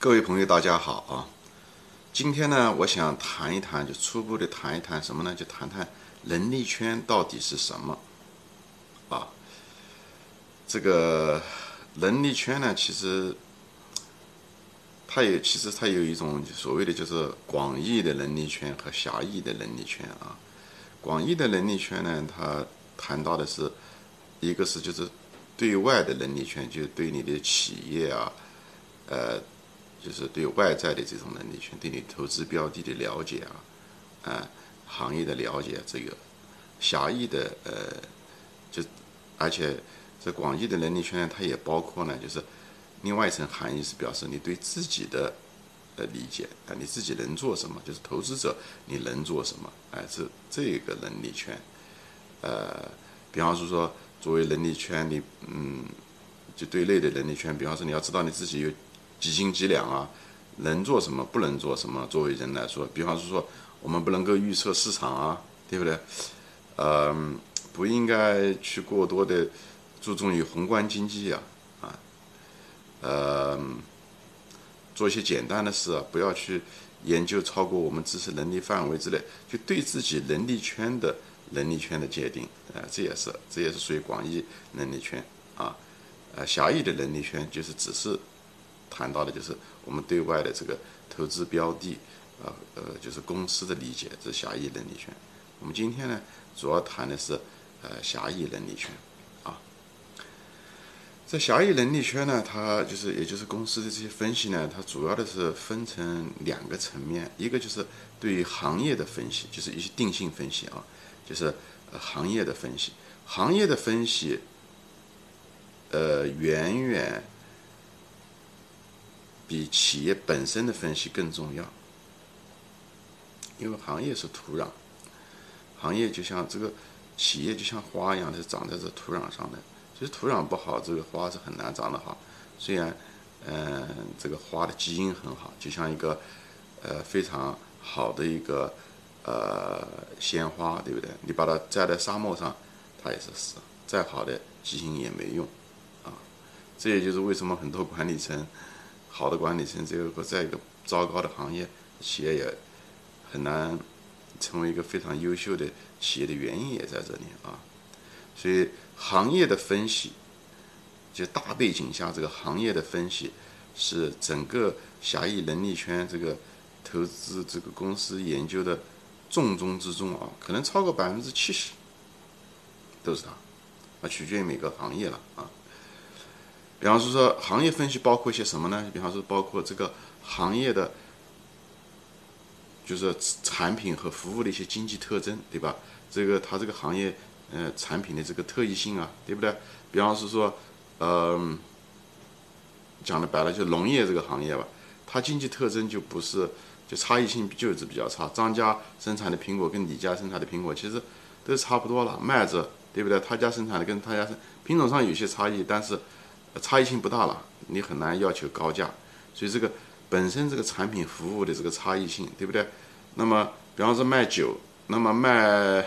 各位朋友，大家好啊！今天呢，我想谈一谈，就初步的谈一谈什么呢？就谈谈能力圈到底是什么啊？这个能力圈呢，其实它有，其实它有一种所谓的就是广义的能力圈和狭义的能力圈啊。广义的能力圈呢，它谈到的是一个是就是对外的能力圈，就是对你的企业啊，呃。就是对外在的这种能力圈，对你投资标的的了解啊，啊，行业的了解，这个狭义的呃，就而且这广义的能力圈，它也包括呢，就是另外一层含义是表示你对自己的呃理解啊，你自己能做什么，就是投资者你能做什么，哎，这这个能力圈，呃，比方说说作为能力圈，你嗯，就对内的能力圈，比方说你要知道你自己有。几斤几两啊？能做什么？不能做什么？作为人来说，比方说，我们不能够预测市场啊，对不对？呃，不应该去过多的注重于宏观经济啊，啊，呃，做一些简单的事啊，不要去研究超过我们知识能力范围之内，就对自己能力圈的能力圈的界定，啊，这也是这也是属于广义能力圈啊，呃，狭义的能力圈就是只是。谈到的就是我们对外的这个投资标的，呃呃，就是公司的理解，这狭义能力圈。我们今天呢，主要谈的是呃狭义能力圈啊。这狭义能力圈呢，它就是也就是公司的这些分析呢，它主要的是分成两个层面，一个就是对于行业的分析，就是一些定性分析啊，就是行业的分析，行业的分析，呃，远远。比企业本身的分析更重要，因为行业是土壤，行业就像这个企业就像花一样，是长在这土壤上的。其实土壤不好，这个花是很难长得好。虽然，嗯，这个花的基因很好，就像一个呃非常好的一个呃鲜花，对不对？你把它栽在沙漠上，它也是死。再好的基因也没用啊。这也就是为什么很多管理层。好的管理层，这个在一个糟糕的行业企业也很难成为一个非常优秀的企业的原因也在这里啊。所以行业的分析，就大背景下这个行业的分析，是整个狭义能力圈这个投资这个公司研究的重中之重啊，可能超过百分之七十都是它，啊，取决于每个行业了啊。比方说，说行业分析包括一些什么呢？比方说，包括这个行业的，就是产品和服务的一些经济特征，对吧？这个它这个行业，呃，产品的这个特异性啊，对不对？比方是说，呃，讲的白了，就农业这个行业吧，它经济特征就不是，就差异性就是比较差。张家生产的苹果跟李家生产的苹果其实都差不多了，麦子，对不对？他家生产的跟他家生品种上有些差异，但是。差异性不大了，你很难要求高价，所以这个本身这个产品服务的这个差异性，对不对？那么，比方说卖酒，那么卖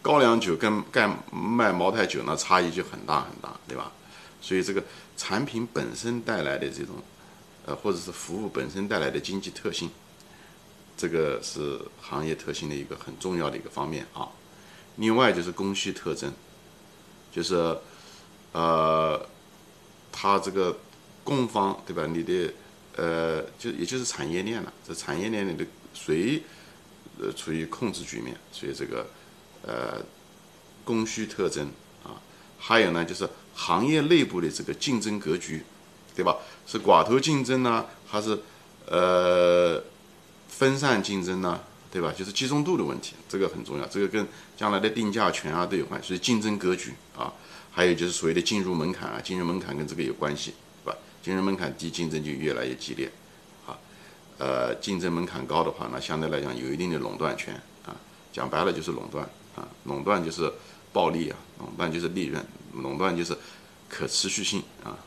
高粱酒跟干卖茅台酒，那差异就很大很大，对吧？所以这个产品本身带来的这种，呃，或者是服务本身带来的经济特性，这个是行业特性的一个很重要的一个方面啊。另外就是供需特征，就是呃。它这个供方对吧？你的呃，就也就是产业链了。这产业链里的谁呃处于控制局面？所以这个呃供需特征啊，还有呢就是行业内部的这个竞争格局，对吧？是寡头竞争呢，还是呃分散竞争呢？对吧？就是集中度的问题，这个很重要。这个跟将来的定价权啊都有关。所以竞争格局啊。还有就是所谓的进入门槛啊，进入门槛跟这个有关系，是吧？进入门槛低，竞争就越来越激烈，啊，呃，竞争门槛高的话，那相对来讲有一定的垄断权啊，讲白了就是垄断啊，垄断就是暴利啊，垄断就是利润，垄断就是可持续性啊。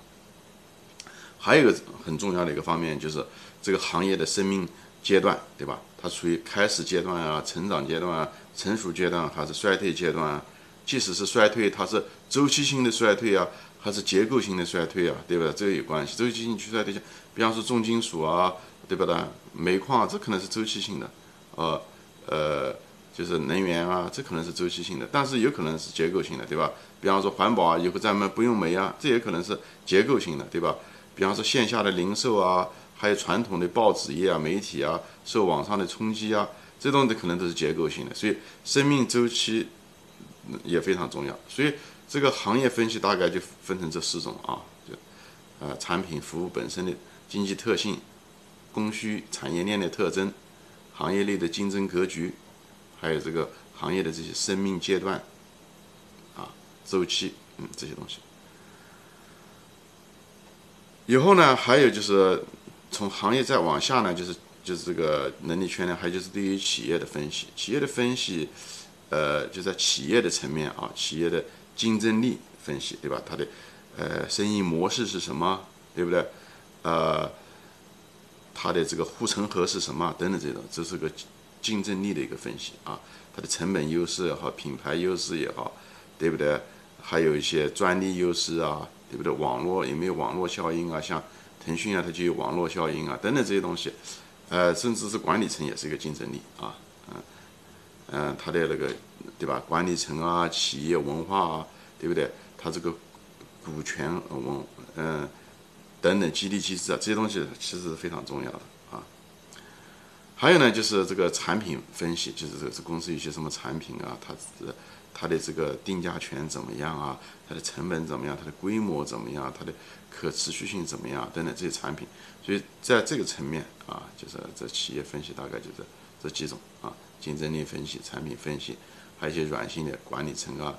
还有一个很重要的一个方面就是这个行业的生命阶段，对吧？它处于开始阶段啊，成长阶段啊，成熟阶段还是衰退阶段啊？即使是衰退，它是周期性的衰退啊，还是结构性的衰退啊，对吧？这个有关系。周期性去衰退，像比方说重金属啊，对不对？煤矿这可能是周期性的，呃呃，就是能源啊，这可能是周期性的，但是有可能是结构性的，对吧？比方说环保啊，以后咱们不用煤啊，这也可能是结构性的，对吧？比方说线下的零售啊，还有传统的报纸业啊、媒体啊，受网上的冲击啊，这东西可能都是结构性的，所以生命周期也非常重要，所以。这个行业分析大概就分成这四种啊，就呃产品服务本身的经济特性、供需产业链的特征、行业内的竞争格局，还有这个行业的这些生命阶段啊周期，嗯这些东西。以后呢，还有就是从行业再往下呢，就是就是这个能力圈呢，还就是对于企业的分析，企业的分析，呃就在企业的层面啊，企业的。竞争力分析，对吧？它的呃生意模式是什么，对不对？呃，它的这个护城河是什么？等等这种，这是个竞争力的一个分析啊。它的成本优势也好，品牌优势也好，对不对？还有一些专利优势啊，对不对？网络有没有网络效应啊？像腾讯啊，它就有网络效应啊，等等这些东西。呃，甚至是管理层也是一个竞争力啊，嗯嗯，它的那个。对吧？管理层啊，企业文化啊，对不对？它这个股权文，嗯，等等激励机制啊，这些东西其实是非常重要的啊。还有呢，就是这个产品分析，就是这这公司有些什么产品啊，它是它的这个定价权怎么样啊？它的成本怎么样？它的规模怎么样？它的可持续性怎么样？等等这些产品。所以在这个层面啊，就是这企业分析大概就是这几种啊：竞争力分析、产品分析。还有一些软性的管理层啊，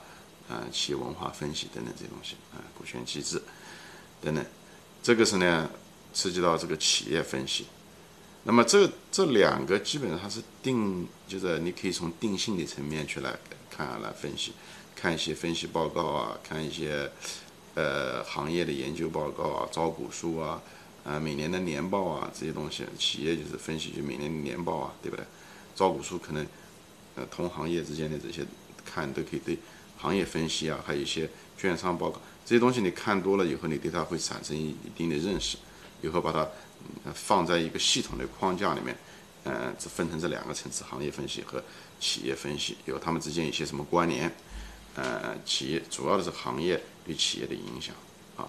啊，企业文化分析等等这些东西啊，股权机制等等，这个是呢涉及到这个企业分析。那么这这两个基本上是定，就是你可以从定性的层面去来看来分析，看一些分析报告啊，看一些呃行业的研究报告啊，招股书啊，啊每年的年报啊这些东西，企业就是分析就每年的年报啊，对不对？招股书可能。呃，同行业之间的这些看都可以对行业分析啊，还有一些券商报告这些东西，你看多了以后，你对它会产生一定的认识，以后把它放在一个系统的框架里面，呃，这分成这两个层次：行业分析和企业分析，有它们之间一些什么关联？呃，企业主要的是行业对企业的影响啊，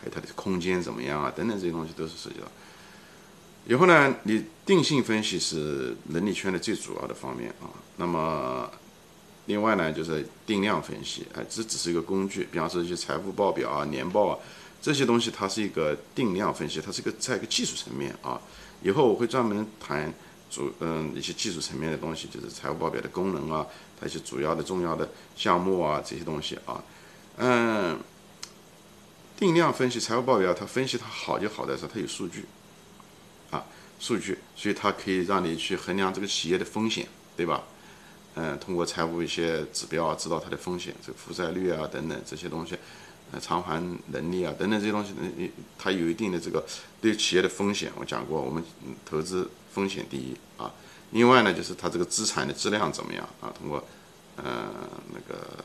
还有它的空间怎么样啊，等等这些东西都是涉及到。以后呢，你定性分析是能力圈的最主要的方面啊。那么，另外呢，就是定量分析，哎，这只是一个工具。比方说一些财务报表啊、年报啊这些东西，它是一个定量分析，它是一个在一个技术层面啊。以后我会专门谈主嗯一些技术层面的东西，就是财务报表的功能啊，它一些主要的重要的项目啊这些东西啊。嗯，定量分析财务报表，它分析它好就好在说它有数据。数据，所以它可以让你去衡量这个企业的风险，对吧？嗯，通过财务一些指标啊，知道它的风险，这个负债率啊等等这些东西，呃，偿还能力啊等等这些东西，它有一定的这个对企业的风险。我讲过，我们投资风险第一啊。另外呢，就是它这个资产的质量怎么样啊？通过，呃，那个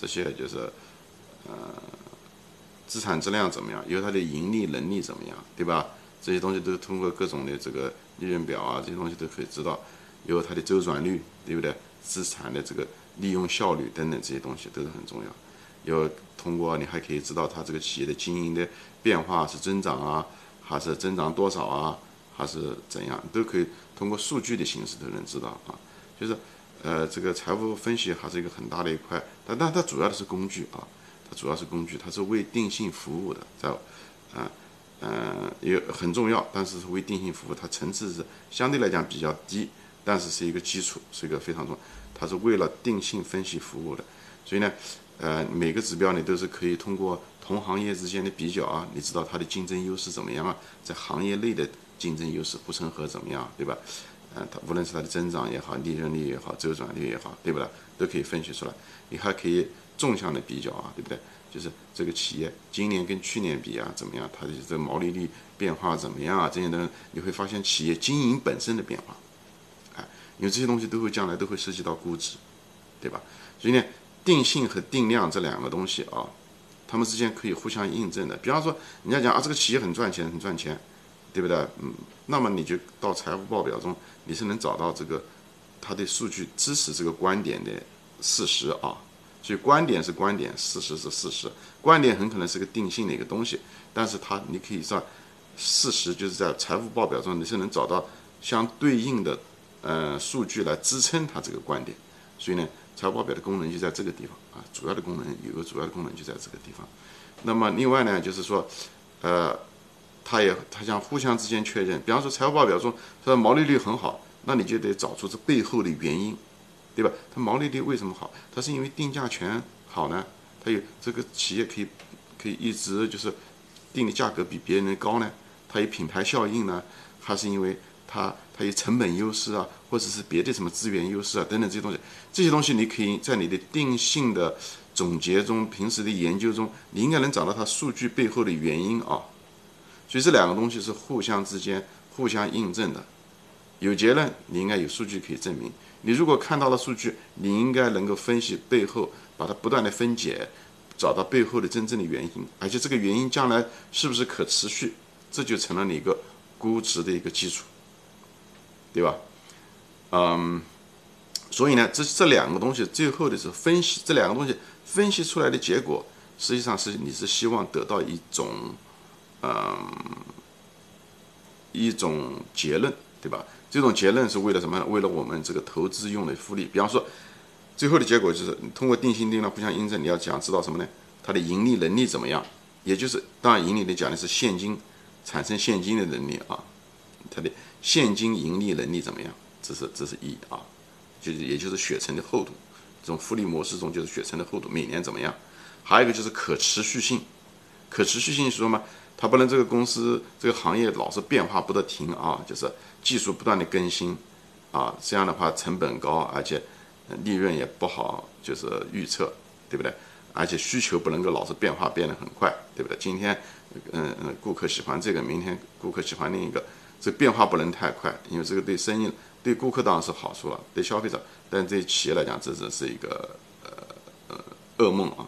这些就是呃，资产质量怎么样？有它的盈利能力怎么样，对吧？这些东西都通过各种的这个利润表啊，这些东西都可以知道，有它的周转率，对不对？资产的这个利用效率等等这些东西都是很重要。有通过你还可以知道它这个企业的经营的变化是增长啊，还是增长多少啊，还是怎样，都可以通过数据的形式都能知道啊。就是呃，这个财务分析还是一个很大的一块，但但它主要的是工具啊，它主要是工具，它是为定性服务的，在啊。嗯，也很重要，但是是为定性服务，它层次是相对来讲比较低，但是是一个基础，是一个非常重，它是为了定性分析服务的，所以呢，呃，每个指标你都是可以通过同行业之间的比较啊，你知道它的竞争优势怎么样啊，在行业内的竞争优势护城河怎么样，对吧？嗯，它无论是它的增长也好，利润率也好，周转率也好，对不对？都可以分析出来，你还可以纵向的比较啊，对不对？就是这个企业今年跟去年比啊，怎么样？它的这个毛利率变化怎么样啊？这些东西你会发现企业经营本身的变化，哎，因为这些东西都会将来都会涉及到估值，对吧？所以呢，定性和定量这两个东西啊，他们之间可以互相印证的。比方说，人家讲啊，这个企业很赚钱，很赚钱，对不对？嗯，那么你就到财务报表中，你是能找到这个它的数据支持这个观点的事实啊。所以观点是观点，事实是事实。观点很可能是个定性的一个东西，但是它你可以算事实就是在财务报表中，你是能找到相对应的呃数据来支撑它这个观点。所以呢，财务报表的功能就在这个地方啊，主要的功能有个主要的功能就在这个地方。那么另外呢，就是说，呃，它也它想互相之间确认。比方说财务报表中它的毛利率很好，那你就得找出这背后的原因。对吧？它毛利率为什么好？它是因为定价权好呢？它有这个企业可以可以一直就是定的价格比别人高呢？它有品牌效应呢？还是因为它它有成本优势啊，或者是别的什么资源优势啊等等这些东西？这些东西你可以在你的定性的总结中、平时的研究中，你应该能找到它数据背后的原因啊。所以这两个东西是互相之间互相印证的。有结论，你应该有数据可以证明。你如果看到了数据，你应该能够分析背后，把它不断的分解，找到背后的真正的原因，而且这个原因将来是不是可持续，这就成了你一个估值的一个基础，对吧？嗯，所以呢，这这两个东西最后的是分析，这两个东西分析出来的结果，实际上是你是希望得到一种，嗯，一种结论，对吧？这种结论是为了什么？为了我们这个投资用的复利。比方说，最后的结果就是通过定性定量互相印证。你要想知道什么呢？它的盈利能力怎么样？也就是当然盈利的讲的是现金产生现金的能力啊，它的现金盈利能力怎么样？这是这是一啊，就是也就是血层的厚度。这种复利模式中就是血层的厚度每年怎么样？还有一个就是可持续性。可持续性是说嘛？它不能这个公司这个行业老是变化不得停啊，就是技术不断的更新，啊，这样的话成本高，而且利润也不好，就是预测，对不对？而且需求不能够老是变化变得很快，对不对？今天，嗯嗯，顾客喜欢这个，明天顾客喜欢另一个，这变化不能太快，因为这个对生意、对顾客当然是好处了，对消费者，但对企业来讲，这只是一个呃呃噩梦啊。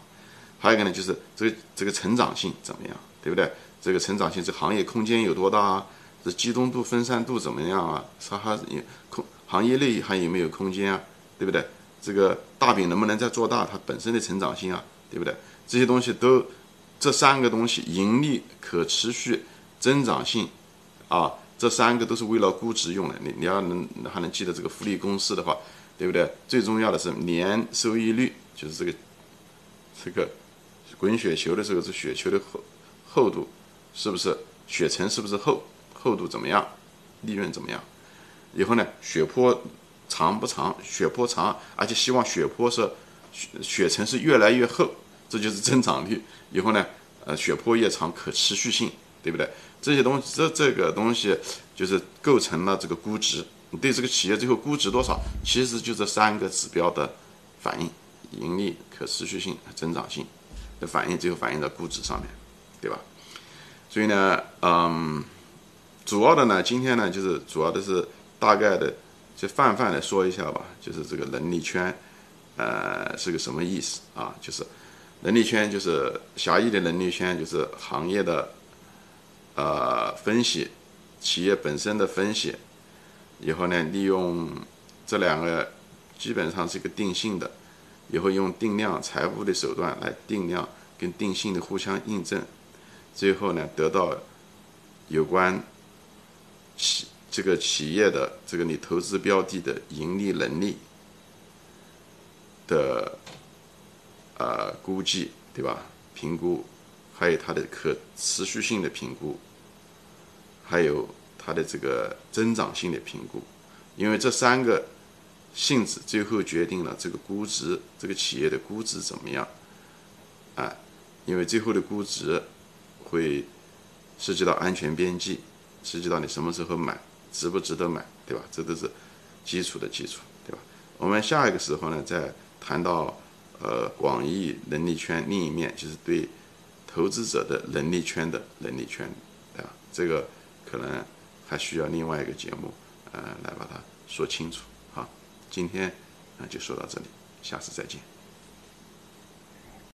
还有一个呢，就是这个这个成长性怎么样，对不对？这个成长性，这行业空间有多大啊？这集中度、分散度怎么样啊？它还有空行业内还有没有空间啊？对不对？这个大饼能不能再做大？它本身的成长性啊，对不对？这些东西都，这三个东西，盈利、可持续、增长性，啊，这三个都是为了估值用的。你你要能还能记得这个复利公式的话，对不对？最重要的是年收益率，就是这个这个滚雪球的时候，是雪球的厚厚度。是不是血层是不是厚，厚度怎么样，利润怎么样？以后呢，血坡长不长？血坡长，而且希望血坡是血血层是越来越厚，这就是增长率。以后呢，呃，血坡越长，可持续性，对不对？这些东西，这这个东西就是构成了这个估值。你对这个企业最后估值多少，其实就这三个指标的反应：盈利、可持续性、增长性的反应，最后反映在估值上面，对吧？所以呢，嗯，主要的呢，今天呢，就是主要的是大概的，就泛泛的说一下吧，就是这个能力圈，呃，是个什么意思啊？就是能力圈，就是狭义的能力圈，就是行业的，呃，分析，企业本身的分析，以后呢，利用这两个，基本上是一个定性的，以后用定量财务的手段来定量跟定性的互相印证。最后呢，得到有关企这个企业的这个你投资标的的盈利能力的呃估计，对吧？评估，还有它的可持续性的评估，还有它的这个增长性的评估，因为这三个性质最后决定了这个估值，这个企业的估值怎么样？啊，因为最后的估值。会涉及到安全边际，涉及到你什么时候买，值不值得买，对吧？这都是基础的基础，对吧？我们下一个时候呢，再谈到呃广义能力圈另一面，就是对投资者的能力圈的能力圈，对吧？这个可能还需要另外一个节目呃来把它说清楚。好，今天啊就说到这里，下次再见。